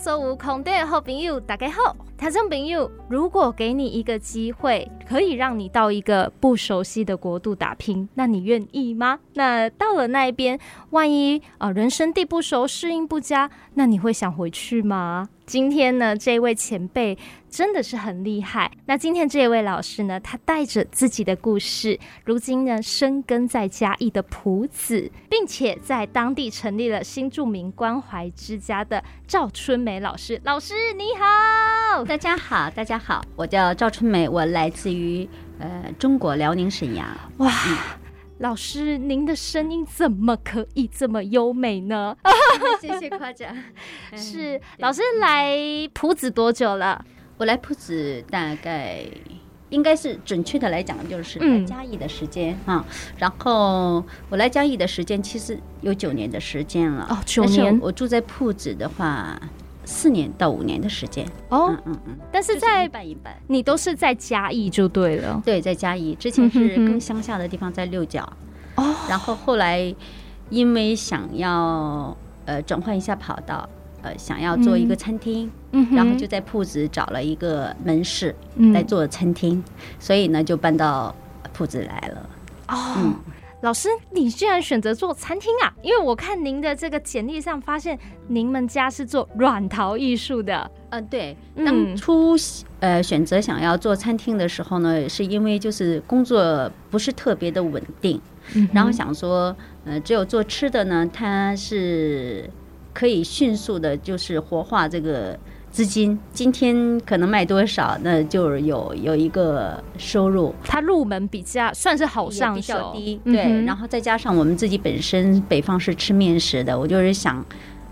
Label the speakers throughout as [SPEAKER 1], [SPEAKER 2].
[SPEAKER 1] 所有空中的好朋友，大家好，听众朋友，如果给你一个机会，可以让你到一个不熟悉的国度打拼，那你愿意吗？那到了那一边，万一啊、呃、人生地不熟，适应不佳，那你会想回去吗？今天呢，这位前辈真的是很厉害。那今天这位老师呢，他带着自己的故事，如今呢，深耕在嘉义的朴子，并且在当地成立了新住民关怀之家的赵春梅老师。老师你好，
[SPEAKER 2] 大家好，大家好，我叫赵春梅，我来自于呃中国辽宁沈阳。
[SPEAKER 1] 哇。老师，您的声音怎么可以这么优美呢？
[SPEAKER 2] 谢谢夸奖。
[SPEAKER 1] 是老师来铺子多久了？
[SPEAKER 2] 我来铺子大概应该是准确的来讲，就是来嘉义的时间啊、嗯。然后我来嘉义的时间其实有九年的时间了。
[SPEAKER 1] 哦，九年。
[SPEAKER 2] 我住在铺子的话。四年到五年的时间。
[SPEAKER 1] 哦，嗯嗯，嗯，但是在
[SPEAKER 2] 一半一半，
[SPEAKER 1] 你都是在嘉义就对了，
[SPEAKER 2] 对，在嘉义之前是更乡下的地方，在六角。哦，然后后来因为想要呃转换一下跑道，呃想要做一个餐厅，嗯，然后就在铺子找了一个门市来做餐厅，嗯，所以呢就搬到铺子来了。
[SPEAKER 1] 哦。嗯老师，你居然选择做餐厅啊？因为我看您的这个简历上发现，您们家是做软陶艺术的。
[SPEAKER 2] 嗯，对。当初呃选择想要做餐厅的时候呢，是因为就是工作不是特别的稳定，然后想说，呃，只有做吃的呢，它是可以迅速的，就是活化这个。资金今天可能卖多少，那就有有一个收入。
[SPEAKER 1] 它入门比较算是好上手，
[SPEAKER 2] 比较低，对、嗯。然后再加上我们自己本身北方是吃面食的，我就是想。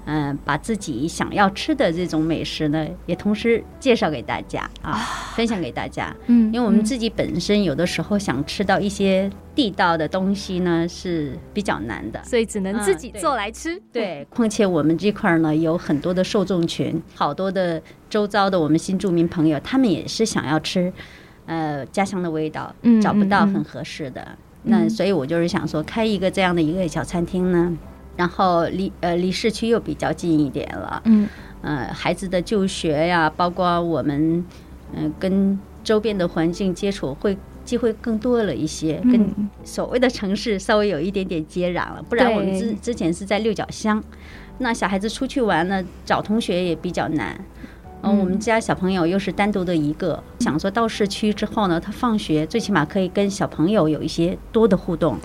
[SPEAKER 2] 嗯，把自己想要吃的这种美食呢，也同时介绍给大家啊，分享给大家。嗯，因为我们自己本身有的时候想吃到一些地道的东西呢，是比较难的，
[SPEAKER 1] 所以只能自己做来吃。嗯、
[SPEAKER 2] 对，对，况且我们这块呢有很多的受众群，好多的周遭的我们新住民朋友，他们也是想要吃呃家乡的味道，找不到很合适的。嗯嗯嗯，那所以我就是想说，开一个这样的一个小餐厅呢。然后离呃离市区又比较近一点了，嗯，呃孩子的就学呀，包括我们嗯、呃、跟周边的环境接触会机会更多了一些，跟所谓的城市稍微有一点点接壤了，不然我们之之前是在六角乡，那小孩子出去玩呢，找同学也比较难，嗯，我们家小朋友又是单独的一个，想说到市区之后呢，他放学最起码可以跟小朋友有一些多的互动，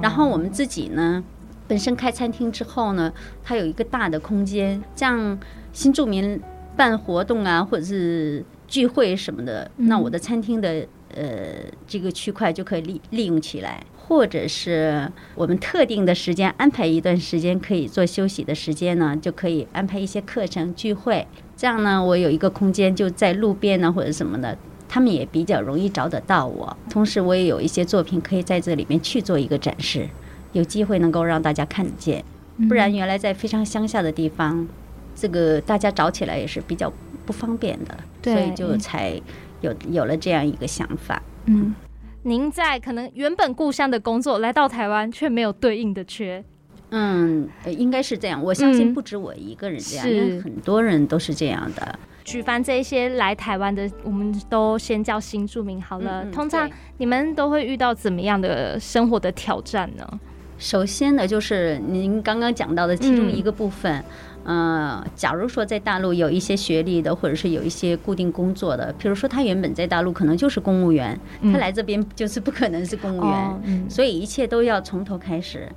[SPEAKER 2] 然后我们自己呢。本身开餐厅之后呢，它有一个大的空间，这样新住民办活动啊，或者是聚会什么的，那我的餐厅的呃这个区块就可以利利用起来，或者是我们特定的时间安排一段时间可以做休息的时间呢，就可以安排一些课程聚会，这样呢，我有一个空间就在路边呢或者什么的，他们也比较容易找得到我，同时我也有一些作品可以在这里面去做一个展示。有机会能够让大家看得见，不然原来在非常乡下的地方，这个大家找起来也是比较不方便的，所以就才有有了这样一个想法。
[SPEAKER 1] 嗯，您在可能原本故乡的工作来到台湾，却没有对应的缺。
[SPEAKER 2] 嗯，应该是这样。我相信不止我一个人这样，因为很多人都是这样的。
[SPEAKER 1] 举凡这些来台湾的，我们都先叫新住民好了。通常你们都会遇到怎么样的生活的挑战呢？
[SPEAKER 2] 首先呢，就是您刚刚讲到的其中一个部分，嗯、呃，假如说在大陆有一些学历的，或者是有一些固定工作的，比如说他原本在大陆可能就是公务员，他来这边就是不可能是公务员，嗯嗯、所以一切都要从头开始。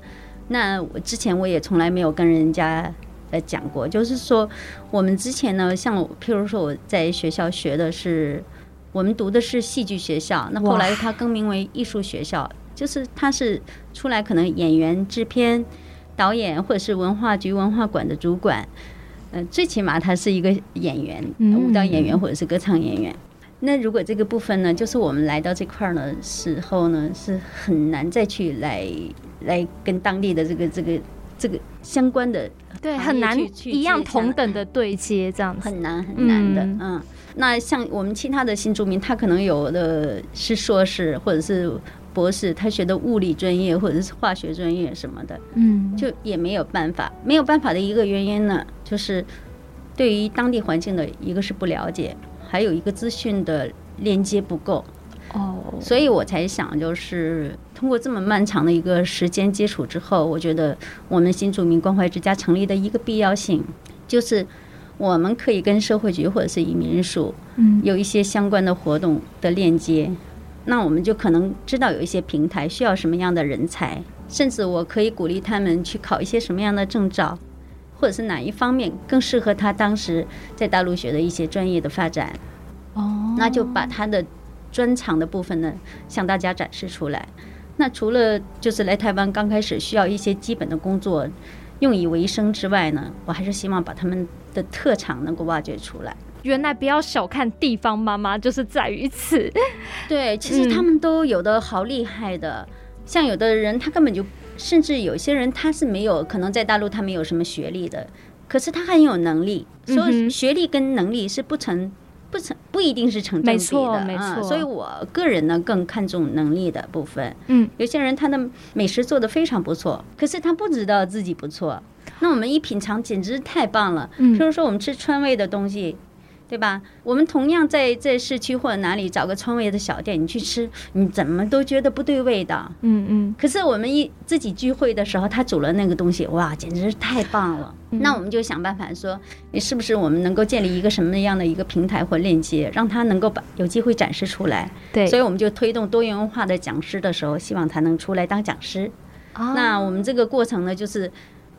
[SPEAKER 2] 那我之前我也从来没有跟人家呃讲过，就是说我们之前呢，像譬如说我在学校学的是，我们读的是戏剧学校，那后来他更名为艺术学校。就是他是出来可能演员、制片、导演，或者是文化局文化馆的主管，呃，最起码他是一个演员，舞蹈演员或者是歌唱演员。那如果这个部分呢，就是我们来到这块儿的时候呢，是很难再去来来跟当地的这个这个这个相关的，
[SPEAKER 1] 对，很难一样同等的对接，这样子
[SPEAKER 2] 很难很难的，嗯。那像我们其他的新住民，他可能有的是硕士或者是。博士，他学的物理专业或者是化学专业什么的，嗯，就也没有办法，没有办法的一个原因呢，就是对于当地环境的一个是不了解，还有一个资讯的链接不够。哦，所以我才想，就是通过这么漫长的一个时间接触之后，我觉得我们新住民关怀之家成立的一个必要性，就是我们可以跟社会局或者是移民署，嗯，有一些相关的活动的链接。那我们就可能知道有一些平台需要什么样的人才，甚至我可以鼓励他们去考一些什么样的证照，或者是哪一方面更适合他当时在大陆学的一些专业的发展。哦，那就把他的。专长的部分呢，向大家展示出来。那除了就是来台湾刚开始需要一些基本的工作用以为生之外呢，我还是希望把他们的特长能够挖掘出来。
[SPEAKER 1] 原来不要小看地方妈妈，就是在于此。
[SPEAKER 2] 对，其实他们都有的好厉害的，嗯、像有的人他根本就，甚至有些人他是没有可能在大陆他没有什么学历的，可是他很有能力。所以学历跟能力是不成。不成不一定是成正比的。嗯，所以我个人呢更看重能力的部分。嗯，有些人他的美食做得非常不错，可是他不知道自己不错。那我们一品尝，简直太棒了。嗯，譬如说我们吃川味的东西。对吧？我们同样在在市区或者哪里找个川味的小店，你去吃，你怎么都觉得不对味道。嗯嗯。可是我们一自己聚会的时候，他煮了那个东西，哇，简直是太棒了。嗯。那我们就想办法说，你是不是我们能够建立一个什么样的一个平台或链接，让他能够把有机会展示出来？对。所以我们就推动多元文化的讲师的时候，希望他能出来当讲师。哦。那我们这个过程呢，就是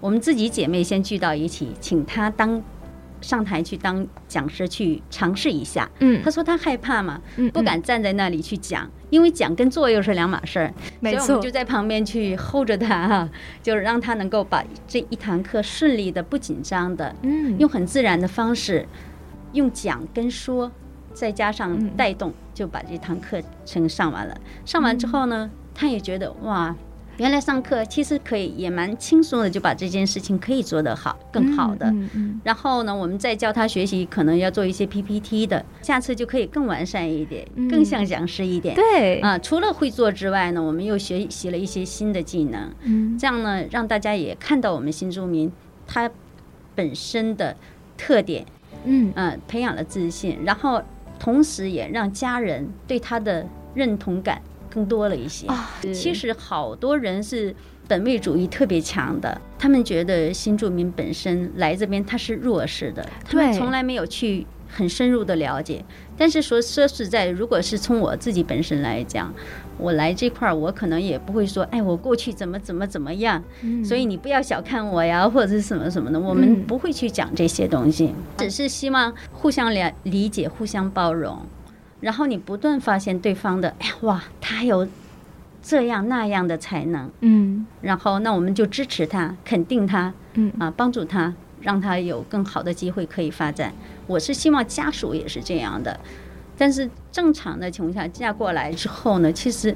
[SPEAKER 2] 我们自己姐妹先聚到一起，请他当。上台去当讲师去尝试一下，嗯，他说他害怕嘛，不敢站在那里去讲，因为讲跟做又是两码事儿，没错，所以我们就在旁边去 hold 着他哈，就是让他能够把这一堂课顺利的、不紧张的，嗯，用很自然的方式，用讲跟说，再加上带动，就把这堂课程上完了。上完之后呢，他也觉得哇。原来上课其实可以也蛮轻松的，就把这件事情可以做得好，更好的。然后呢，我们再教他学习，可能要做一些 PPT 的，下次就可以更完善一点，更像讲师一点。对啊，除了会做之外呢，我们又学习了一些新的技能。嗯，这样呢，让大家也看到我们新住民他本身的特点。嗯嗯，培养了自信，然后同时也让家人对他的认同感。更多了一些。其实好多人是本位主义特别强的，他们觉得新住民本身来这边他是弱势的，他们从来没有去很深入的了解。但是说说实在，如果是从我自己本身来讲，我来这块儿，我可能也不会说，哎，我过去怎么怎么怎么样，所以你不要小看我呀，或者是什么什么的，我们不会去讲这些东西，只是希望互相了理解，互相包容。然后你不断发现对方的，哎呀哇，他有这样那样的才能，嗯，然后那我们就支持他，肯定他，嗯啊，帮助他，让他有更好的机会可以发展。我是希望家属也是这样的，但是正常的情况下嫁过来之后呢，其实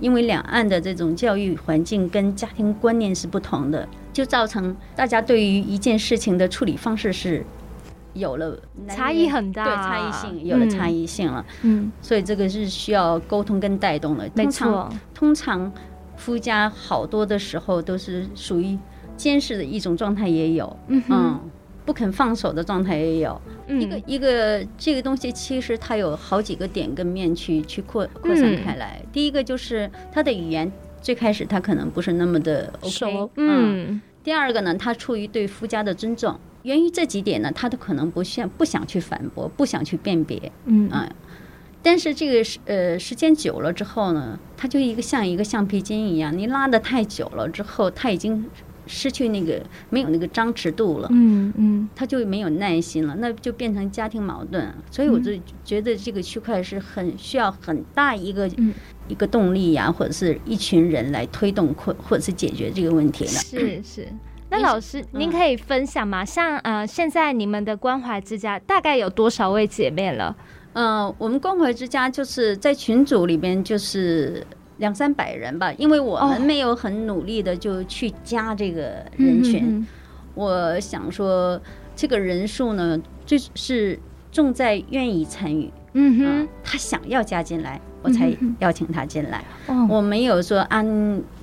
[SPEAKER 2] 因为两岸的这种教育环境跟家庭观念是不同的，就造成大家对于一件事情的处理方式是。有了
[SPEAKER 1] 差异很大，
[SPEAKER 2] 对差异性有了差异性了，嗯，所以这个是需要沟通跟带动的。没错，通常夫家好多的时候都是属于监视的一种状态，也有，嗯，不肯放手的状态也有。一个一个这个东西，其实它有好几个点跟面去去扩扩散开来。第一个就是他的语言最开始他可能不是那么的 OK，嗯。第二个呢，他出于对夫家的尊重。源于这几点呢，他都可能不想不想去反驳，不想去辨别，嗯啊，但是这个时呃时间久了之后呢，他就一个像一个橡皮筋一样，你拉的太久了之后，他已经失去那个没有那个张弛度了，嗯嗯，他就没有耐心了，那就变成家庭矛盾。所以我就觉得这个区块是很需要很大一个一个动力呀，或者是一群人来推动或或者是解决这个问题的。
[SPEAKER 1] 是是。那老师，您可以分享吗？像呃，现在你们的关怀之家大概有多少位姐妹了？
[SPEAKER 2] 嗯、呃，我们关怀之家就是在群组里边就是两三百人吧，因为我们没有很努力的就去加这个人群。哦、我想说，这个人数呢，就是重在愿意参与。嗯哼、呃，他想要加进来，我才邀请他进来。哦，我没有说按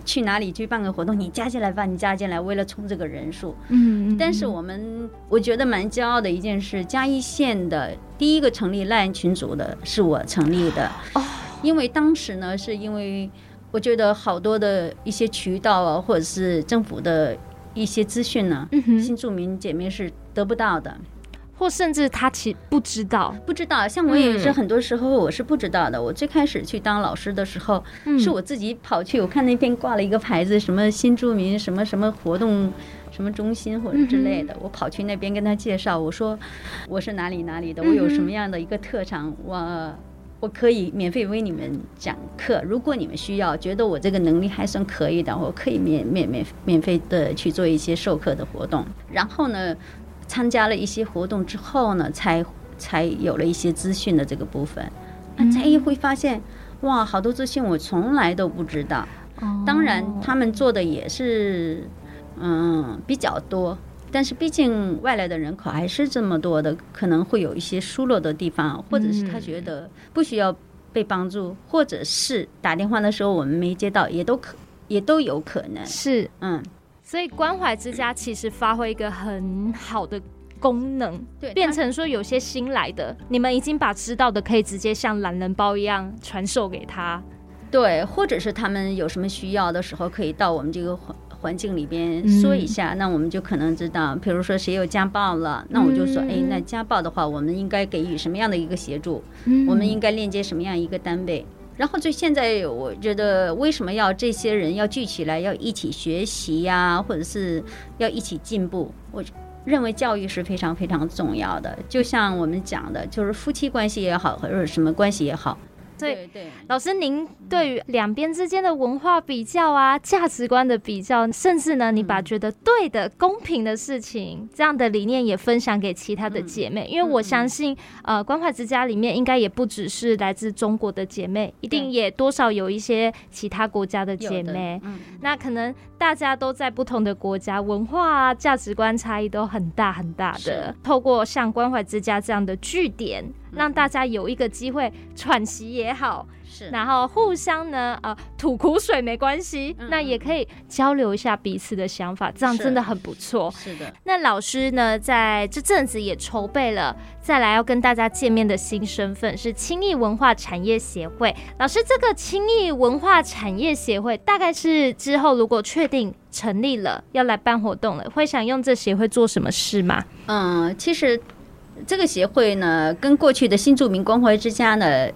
[SPEAKER 2] 去哪里去办个活动，你加进来吧，你加进来，为了冲这个人数。嗯，但是我们我觉得蛮骄傲的一件事，嘉义县的第一个成立赖案群组的是我成立的。哦，因为当时呢，是因为我觉得好多的一些渠道啊，或者是政府的一些资讯呢，新住民姐妹是得不到的。
[SPEAKER 1] 或甚至他其实不知道，
[SPEAKER 2] 不知道。像我也是，很多时候我是不知道的。嗯、我最开始去当老师的时候，嗯、是我自己跑去，我看那边挂了一个牌子，什么新住民什么什么活动，什么中心或者之类的。嗯、我跑去那边跟他介绍，我说我是哪里哪里的，我有什么样的一个特长，嗯、我我可以免费为你们讲课。如果你们需要，觉得我这个能力还算可以的，我可以免免免免费的去做一些授课的活动。然后呢，参加了一些活动之后呢，才才有了一些资讯的这个部分，啊、才会发现哇，好多资讯我从来都不知道。哦、当然，他们做的也是嗯比较多，但是毕竟外来的人口还是这么多的，可能会有一些疏漏的地方，或者是他觉得不需要被帮助，嗯、或者是打电话的时候我们没接到，也都可也都有可能。
[SPEAKER 1] 是。
[SPEAKER 2] 嗯。
[SPEAKER 1] 所以关怀之家其实发挥一个很好的功能，对，变成说有些新来的，你们已经把知道的可以直接像懒人包一样传授给他，
[SPEAKER 2] 对，或者是他们有什么需要的时候，可以到我们这个环环境里边说一下，嗯、那我们就可能知道，比如说谁有家暴了，那我就说，嗯、哎，那家暴的话，我们应该给予什么样的一个协助？嗯、我们应该链接什么样一个单位？然后就现在，我觉得为什么要这些人要聚起来，要一起学习呀，或者是要一起进步？我认为教育是非常非常重要的。就像我们讲的，就是夫妻关系也好，或者什么关系也好。
[SPEAKER 1] 对对，老师，您对于两边之间的文化比较啊、价值观的比较，甚至呢，你把觉得对的、公平的事情这样的理念也分享给其他的姐妹，因为我相信，呃，关怀之家里面应该也不只是来自中国的姐妹，一定也多少有一些其他国家的姐妹。那可能大家都在不同的国家，文化啊、价值观差异都很大很大的。透过像关怀之家这样的据点。让大家有一个机会喘息也好，是，然后互相呢，呃，吐苦水没关系，嗯、那也可以交流一下彼此的想法，这样真的很不错。
[SPEAKER 2] 是的，
[SPEAKER 1] 那老师呢，在这阵子也筹备了再来要跟大家见面的新身份，是青艺文化产业协会。老师，这个青艺文化产业协会大概是之后如果确定成立了，要来办活动了，会想用这协会做什么事吗？
[SPEAKER 2] 嗯，其实。这个协会呢，跟过去的新住民关怀之家呢，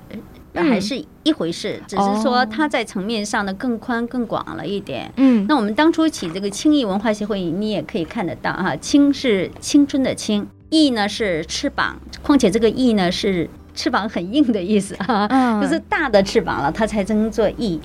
[SPEAKER 2] 还是一回事，嗯、只是说它在层面上呢更宽更广了一点。嗯，那我们当初起这个青艺文化协会，你也可以看得到哈，青是青春的青，艺呢是翅膀，况且这个艺呢是翅膀很硬的意思哈，嗯、就是大的翅膀了，它才称作翼。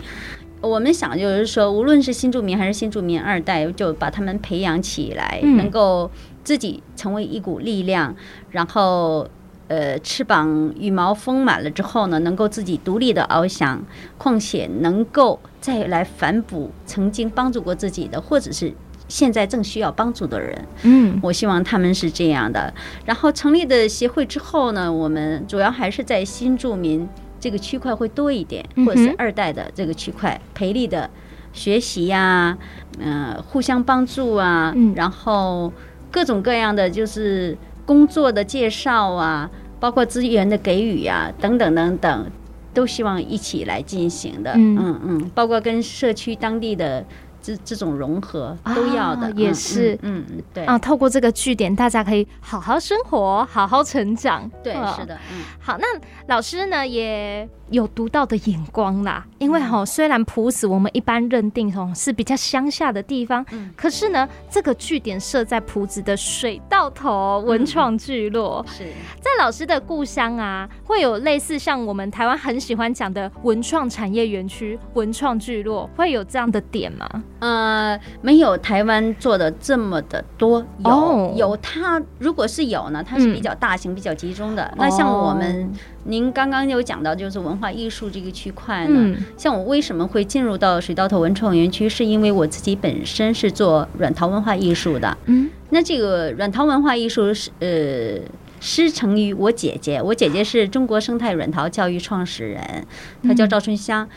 [SPEAKER 2] 我们想就是说，无论是新住民还是新住民二代，就把他们培养起来，嗯、能够。自己成为一股力量，然后，呃，翅膀羽毛丰满了之后呢，能够自己独立的翱翔，况且能够再来反哺曾经帮助过自己的，或者是现在正需要帮助的人。嗯，我希望他们是这样的。然后成立的协会之后呢，我们主要还是在新住民这个区块会多一点，或者是二代的这个区块培力的学习呀、啊，嗯、呃，互相帮助啊，嗯、然后。各种各样的就是工作的介绍啊，包括资源的给予啊，等等等等，都希望一起来进行的。嗯。嗯嗯，包括跟社区当地的。这这种融合都要的，
[SPEAKER 1] 也是，嗯嗯，对。啊，透过这个据点，大家可以好好生活，好好成长，
[SPEAKER 2] 对，是的，嗯，
[SPEAKER 1] 好，那老师呢也有独到的眼光啦，因为哈，虽然朴子我们一般认定哦是比较乡下的地方，嗯，可是呢，这个据点设在朴子的水道头文创聚落，是在老师的故乡啊，会有类似像我们台湾很喜欢讲的文创产业园区、文创聚落，会有这样的点吗？
[SPEAKER 2] 呃，没有台湾做的这么的多，有、oh. 有它，如果是有呢，它是比较大型、嗯、比较集中的。那像我们，oh. 您刚刚有讲到，就是文化艺术这个区块呢，嗯、像我为什么会进入到水稻头文创园区，是因为我自己本身是做软陶文化艺术的。嗯，那这个软陶文化艺术是呃师承于我姐姐，我姐姐是中国生态软陶教育创始人，她叫赵春香。嗯、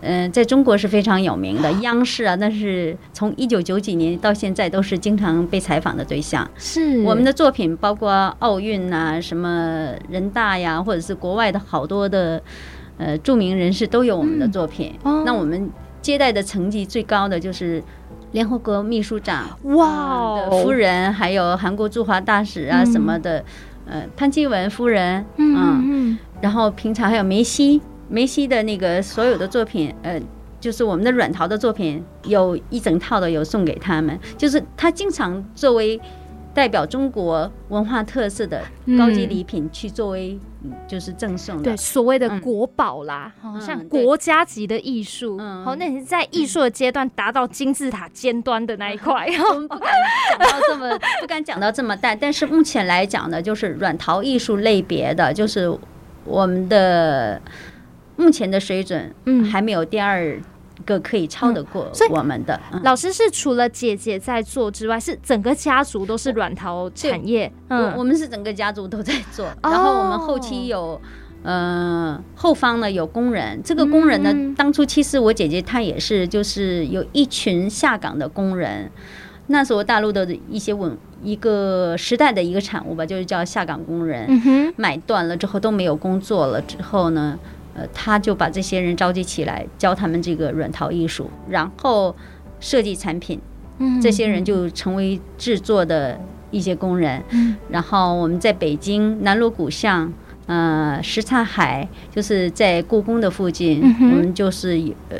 [SPEAKER 2] 呃，在中国是非常有名的，央视啊，那是从一九九几年到现在都是经常被采访的对象。
[SPEAKER 1] 是
[SPEAKER 2] 我们的作品，包括奥运啊，什么人大呀，或者是国外的好多的呃著名人士都有我们的作品。嗯、那我们接待的成绩最高的就是联合国秘书长哇的夫人，还有韩国驻华大使啊什么的，嗯、呃潘基文夫人，嗯嗯，然后平常还有梅西。梅西的那个所有的作品，呃，就是我们的软陶的作品，有一整套的有送给他们。就是他经常作为代表中国文化特色的高级礼品去作为，就是赠送的。
[SPEAKER 1] 对，所谓的国宝啦，好像国家级的艺术。好，那你是在艺术的阶段达到金字塔尖端的那一块。
[SPEAKER 2] 我们不敢讲到这么，不敢讲到这么大。但是目前来讲呢，就是软陶艺术类别的，就是我们的。目前的水准，嗯，还没有第二个可以超得过我们的。
[SPEAKER 1] 嗯、老师是除了姐姐在做之外，是整个家族都是软陶产业。嗯，
[SPEAKER 2] 我们是整个家族都在做，然后我们后期有，呃，后方呢有工人。这个工人呢，当初其实我姐姐她也是，就是有一群下岗的工人，那时候大陆的一些文一个时代的一个产物吧，就是叫下岗工人。嗯哼，买断了之后都没有工作了之后呢。呃，他就把这些人召集起来，教他们这个软陶艺术，然后设计产品。嗯，这些人就成为制作的一些工人。嗯，然后我们在北京南锣鼓巷，呃，什刹海，就是在故宫的附近，我们就是有呃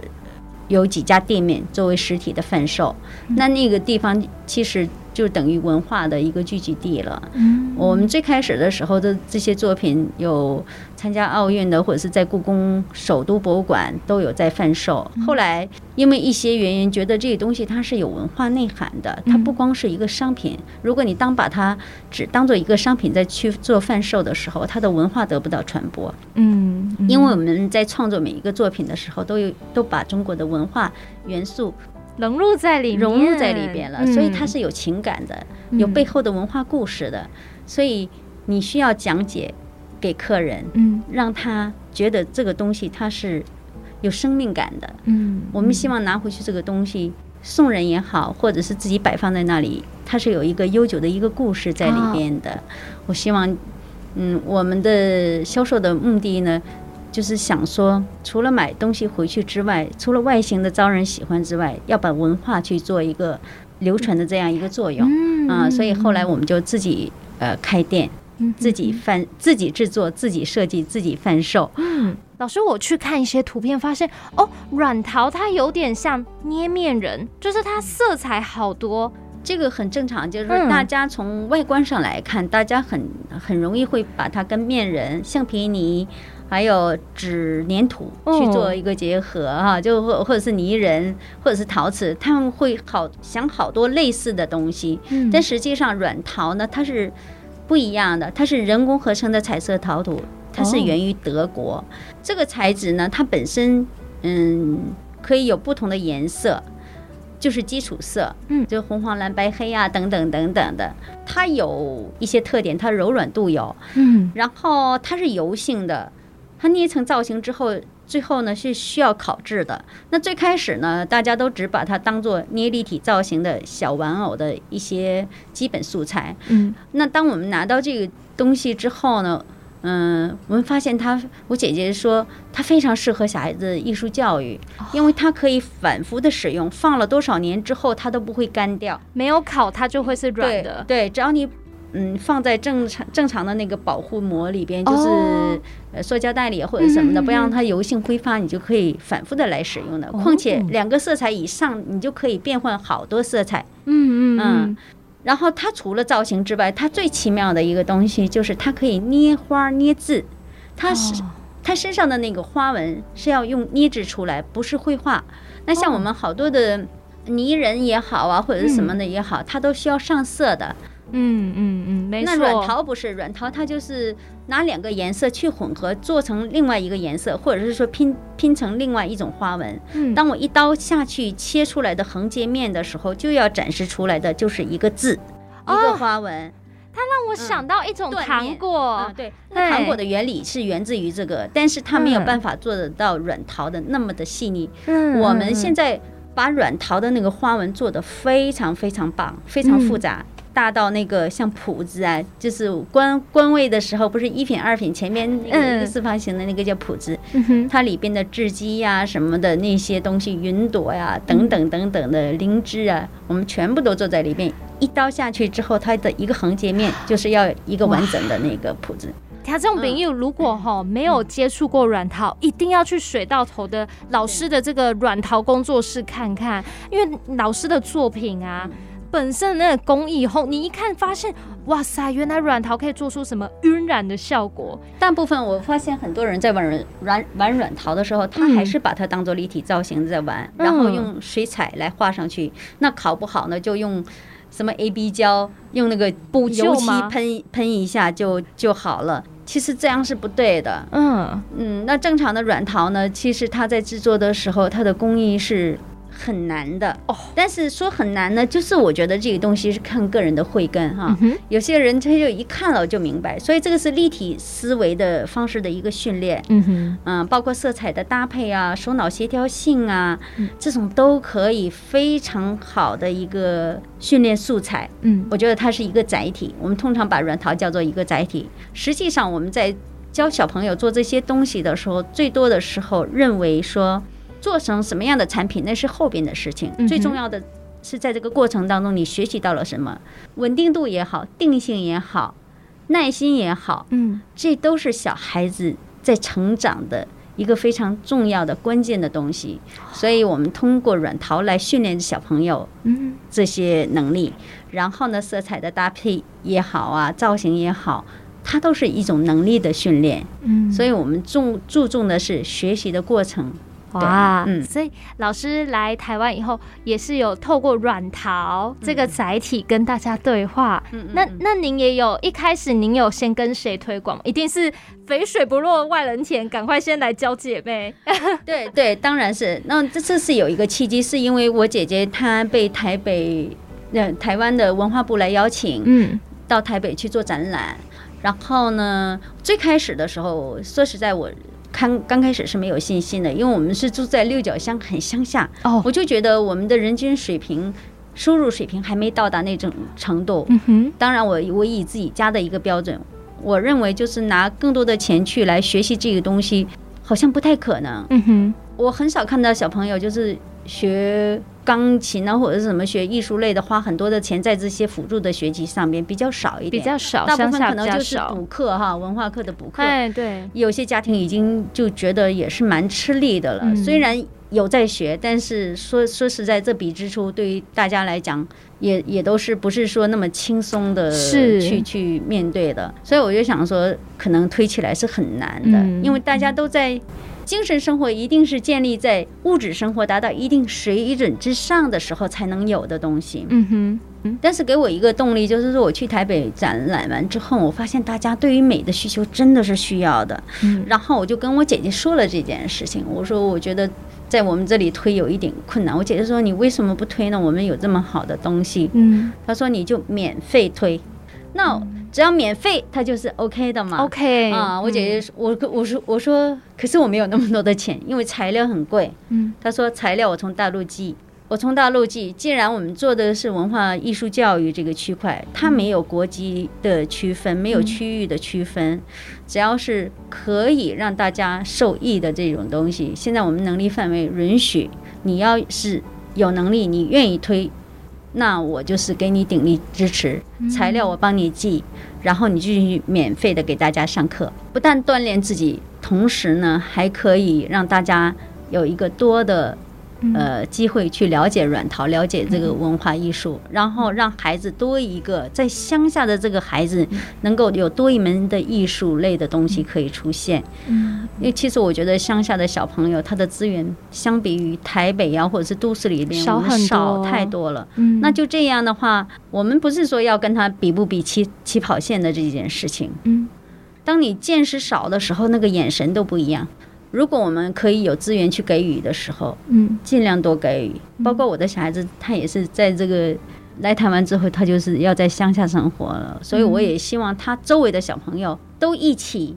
[SPEAKER 2] 有几家店面作为实体的贩售。那那个地方其实。就等于文化的一个聚集地了。嗯，我们最开始的时候的这些作品有参加奥运的，或者是在故宫首都博物馆都有在贩售。后来因为一些原因，觉得这个东西它是有文化内涵的，它不光是一个商品。如果你当把它只当做一个商品再去做贩售的时候，它的文化得不到传播。嗯，因为我们在创作每一个作品的时候，都有都把中国的文化元素。
[SPEAKER 1] 融入在里面，
[SPEAKER 2] 融入在里边了，所以它是有情感的，有背后的文化故事的，所以你需要讲解给客人，嗯，让他觉得这个东西它是有生命感的，嗯，我们希望拿回去这个东西送人也好，或者是自己摆放在那里，它是有一个悠久的一个故事在里边的。我希望，嗯，我们的销售的目的呢，就是想说，除了买东西回去之外，除了外形的招人喜欢之外，要把文化去做一个流传的这样一个作用。嗯。啊，所以后来我们就自己呃开店，自己贩、自己制作、自己设计、自己贩售。
[SPEAKER 1] 嗯，老师，我去看一些图片，发现哦，软陶它有点像捏面人，就是它色彩好多，
[SPEAKER 2] 这个很正常。就是说，大家从外观上来看，大家很很容易会把它跟面人、橡皮泥。还有纸粘土去做一个结合哈，就或或者是泥人，或者是陶瓷，他们会好想好多类似的东西。嗯但实际上软陶呢，它是不一样的，它是人工合成的彩色陶土，它是源于德国。这个材质呢，它本身嗯可以有不同的颜色，就是基础色，嗯，就红黄蓝白黑啊等等等等的。它有一些特点，它柔软度有，嗯，然后它是油性的。它捏成造型之后，最后呢是需要烤制的。那最开始呢，大家都只把它当做捏立体造型的小玩偶的一些基本素材。嗯，那当我们拿到这个东西之后呢，嗯，我们发现它，我姐姐说它非常适合小孩子艺术教育，因为它可以反复的使用，放了多少年之后它都不会干掉。
[SPEAKER 1] 没有烤它就会是软的。
[SPEAKER 2] 对，对，只要你。嗯，放在正常正常的那个保护膜里边，就是呃塑胶袋里或者什么的，不让它油性挥发，你就可以反复的来使用的。况且两个色彩以上，你就可以变换好多色彩。嗯嗯嗯。然后它除了造型之外，它最奇妙的一个东西就是它可以捏花捏字。它是它身上的那个花纹是要用捏制出来，不是绘画。那像我们好多的泥人也好啊，或者是什么的也好，它都需要上色的。
[SPEAKER 1] 嗯嗯嗯，没错。
[SPEAKER 2] 那软陶不是软陶，它就是拿两个颜色去混合，做成另外一个颜色，或者是说拼拼成另外一种花纹。嗯，当我一刀下去切出来的横截面的时候，就要展示出来的就是一个字，哦、一个花纹。
[SPEAKER 1] 它让我想到一种糖果，
[SPEAKER 2] 嗯、对，那糖果的原理是源自于这个，但是它没有办法做得到软陶的那么的细腻。嗯，我们现在把软陶的那个花纹做得非常非常棒，非常复杂。嗯大到那个像谱子啊，就是官官位的时候，不是一品二品前面那个四方形的那个叫谱子，嗯、它里边的雉鸡呀什么的那些东西，云朵呀、啊、等等等等的灵芝啊，我们全部都坐在里面。一刀下去之后，它的一个横截面就是要一个完整的那个谱子。
[SPEAKER 1] 他这种朋友如果哈没有接触过软陶，一定要去水到头的老师的这个软陶工作室看看，因为老师的作品啊。本身的那个工艺后，你一看发现，哇塞，原来软陶可以做出什么晕染的效果。
[SPEAKER 2] 大部分我发现很多人在玩软软玩软陶的时候，他还是把它当做立体造型在玩，然后用水彩来画上去。那考不好呢，就用什么 A B 胶，用那个补油漆喷喷一下就就好了。其实这样是不对的。嗯嗯，那正常的软陶呢，其实它在制作的时候，它的工艺是。很难的哦，但是说很难呢，就是我觉得这个东西是看个人的慧根哈。有些人他就一看了就明白，所以这个是立体思维的方式的一个训练。嗯哼，嗯，包括色彩的搭配啊，手脑协调性啊，这种都可以非常好的一个训练素材。嗯，我觉得它是一个载体。我们通常把软陶叫做一个载体，实际上我们在教小朋友做这些东西的时候，最多的时候认为说。做成什么样的产品，那是后边的事情。最重要的是在这个过程当中，你学习到了什么？稳定度也好，定性也好，耐心也好，嗯，这都是小孩子在成长的一个非常重要的关键的东西。所以我们通过软陶来训练小朋友，嗯，这些能力。然后呢，色彩的搭配也好啊，造型也好，它都是一种能力的训练。嗯，所以我们重注重的是学习的过程。
[SPEAKER 1] 哇，嗯，所以老师来台湾以后，也是有透过软陶这个载体跟大家对话。嗯，那那您也有一开始您有先跟谁推广？一定是肥水不落外人田，赶快先来教姐妹。
[SPEAKER 2] 对 对，当然是。那这次是有一个契机，是因为我姐姐她被台北呃台湾的文化部来邀请，嗯，到台北去做展览。然后呢，最开始的时候，说实在我。刚刚开始是没有信心的，因为我们是住在六角乡，很乡下。哦，我就觉得我们的人均水平、收入水平还没到达那种程度。嗯哼。当然我，我我以自己家的一个标准，我认为就是拿更多的钱去来学习这个东西，好像不太可能。嗯哼。我很少看到小朋友就是学。钢琴啊，或者是什么学艺术类的，花很多的钱在这些辅助的学习上面比较少一点，
[SPEAKER 1] 比较少，
[SPEAKER 2] 大部分可能就是补课哈，文化课的补课。
[SPEAKER 1] 哎，对，
[SPEAKER 2] 有些家庭已经就觉得也是蛮吃力的了。嗯、虽然有在学，但是说说实在，这笔支出对于大家来讲，也也都是不是说那么轻松的去是去面对的。所以我就想说，可能推起来是很难的，嗯、因为大家都在。精神生活一定是建立在物质生活达到一定水准之上的时候才能有的东西。嗯哼，嗯，但是给我一个动力，就是说我去台北展览完之后，我发现大家对于美的需求真的是需要的。嗯，然后我就跟我姐姐说了这件事情，我说我觉得在我们这里推有一点困难。我姐姐说，你为什么不推呢？我们有这么好的东西。嗯，她说你就免费推。那只要免费，它就是 OK 的嘛。OK 啊，我姐姐说，我我说我说，可是我没有那么多的钱，因为材料很贵。嗯，她说材料我从大陆寄，我从大陆寄。既然我们做的是文化艺术教育这个区块，它没有国籍的区分，没有区域的区分，只要是可以让大家受益的这种东西，现在我们能力范围允许，你要是有能力，你愿意推。那我就是给你鼎力支持，材料我帮你寄，然后你继续免费的给大家上课，不但锻炼自己，同时呢还可以让大家有一个多的。呃，机会去了解软陶，了解这个文化艺术，然后让孩子多一个在乡下的这个孩子能够有多一门的艺术类的东西可以出现。嗯，因为其实我觉得乡下的小朋友他的资源相比于台北呀或者是都市里边少很多，少太多了。嗯，那就这样的话，我们不是说要跟他比不比起起跑线的这件事情。嗯，当你见识少的时候，那个眼神都不一样。如果我们可以有资源去给予的时候，嗯，尽量多给予。包括我的小孩子，他也是在这个来台湾之后，他就是要在乡下生活了，所以我也希望他周围的小朋友都一起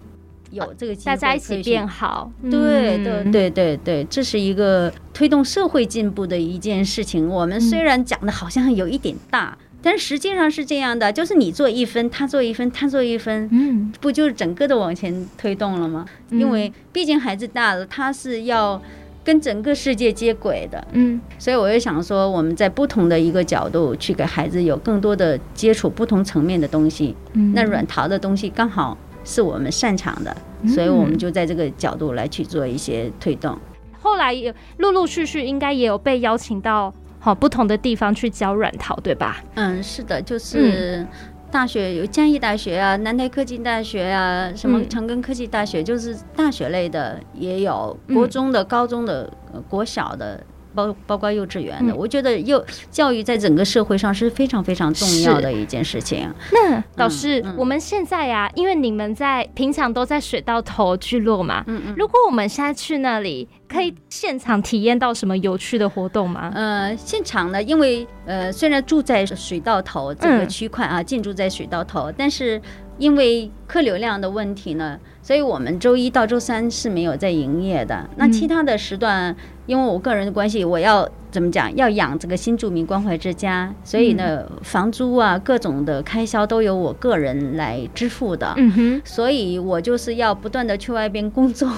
[SPEAKER 2] 有这个机会，
[SPEAKER 1] 大家一起变好。
[SPEAKER 2] 对对对对对，这是一个推动社会进步的一件事情。我们虽然讲的好像有一点大，但是实际上是这样的，就是你做一分，他做一分，他做一分，嗯，不就是整个的往前推动了吗？因为毕竟孩子大了，他是要。跟整个世界接轨的，嗯，所以我就想说，我们在不同的一个角度去给孩子有更多的接触不同层面的东西，嗯，那软陶的东西刚好是我们擅长的，所以我们就在这个角度来去做一些推动。
[SPEAKER 1] 后来也陆陆续续应该也有被邀请到好不同的地方去教软陶，对吧？
[SPEAKER 2] 嗯，是的，就是。大学有江义大学啊，南台科技大学啊，什么长庚科技大学，嗯、就是大学类的也有，国中的、高中的、国小的。包包括幼稚园的，嗯、我觉得幼教育在整个社会上是非常非常重要的一件事情。
[SPEAKER 1] 那老师，嗯、我们现在呀、啊，因为你们在平常都在水稻头聚落嘛，嗯嗯，如果我们现在去那里，可以现场体验到什么有趣的活动吗？
[SPEAKER 2] 呃，现场呢，因为呃，虽然住在水稻头这个区块啊，进驻在水稻头，但是因为客流量的问题呢。所以我们周一到周三是没有在营业的。那其他的时段，因为我个人的关系，我要怎么讲？要养这个新住民关怀之家，所以呢，房租啊，各种的开销都由我个人来支付的。嗯哼。所以我就是要不断的去外边工作，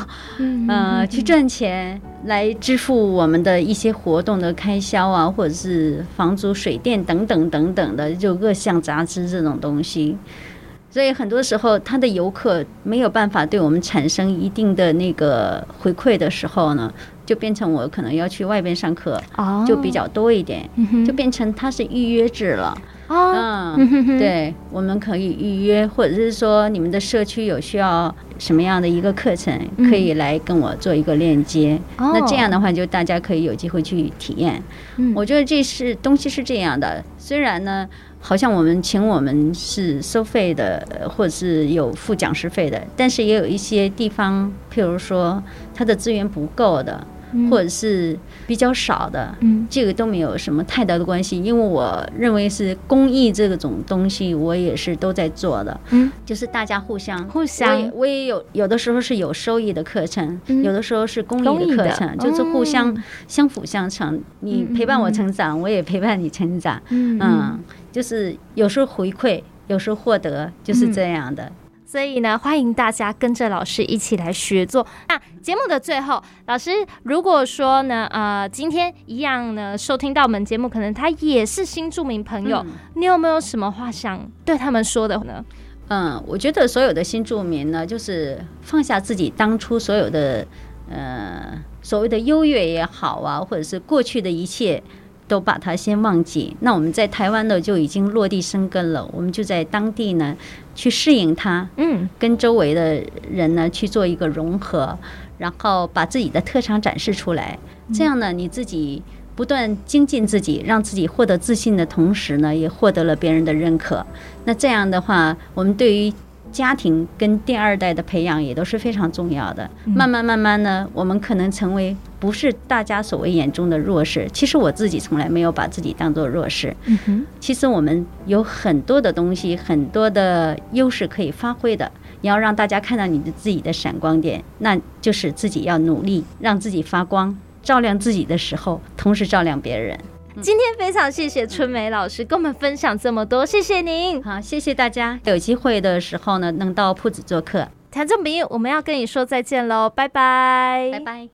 [SPEAKER 2] 呃，去赚钱来支付我们的一些活动的开销啊，或者是房租、水电等等等等的，就各项杂支这种东西。所以很多时候，他的游客没有办法对我们产生一定的那个回馈的时候呢，就变成我可能要去外边上课，就比较多一点，就变成他是预约制了。嗯，对，我们可以预约，或者是说你们的社区有需要什么样的一个课程，可以来跟我做一个链接。那这样的话，就大家可以有机会去体验。我觉得这是东西是这样的，虽然呢。好像我们请我们是收费的，或者是有付讲师费的，但是也有一些地方，譬如说它的资源不够的，或者是比较少的，嗯，这个都没有什么太大的关系，因为我认为是公益这种东西，我也是都在做的，嗯，就是大家互相
[SPEAKER 1] 互相，
[SPEAKER 2] 我也我也有有的时候是有收益的课程，有的时候是公益的课程，就是互相相辅相成，你陪伴我成长，我也陪伴你成长，嗯。就是有时候回馈，有时候获得，就是这样的。嗯、
[SPEAKER 1] 所以呢，欢迎大家跟着老师一起来学做。那节目的最后，老师如果说呢，呃，今天一样呢，收听到我们节目，可能他也是新住民朋友，嗯、你有没有什么话想对他们说的呢？
[SPEAKER 2] 嗯，我觉得所有的新住民呢，就是放下自己当初所有的，呃，所谓的优越也好啊，或者是过去的一切。都把它先忘记。那我们在台湾呢，就已经落地生根了。我们就在当地呢，去适应它，嗯，跟周围的人呢去做一个融合，然后把自己的特长展示出来。这样呢，你自己不断精进自己，让自己获得自信的同时呢，也获得了别人的认可。那这样的话，我们对于家庭跟第二代的培养也都是非常重要的。慢慢慢慢呢，我们可能成为不是大家所谓眼中的弱势。其实我自己从来没有把自己当做弱势。其实我们有很多的东西，很多的优势可以发挥的。你要让大家看到你的自己的闪光点，那就是自己要努力，让自己发光，照亮自己的时候，同时照亮别人。
[SPEAKER 1] 今天非常谢谢春梅老师跟我们分享这么多，谢谢您。
[SPEAKER 2] 好，谢谢大家。有机会的时候呢，能到铺子做客。
[SPEAKER 1] 谭正明，我们要跟你说再见喽，拜拜，
[SPEAKER 2] 拜拜。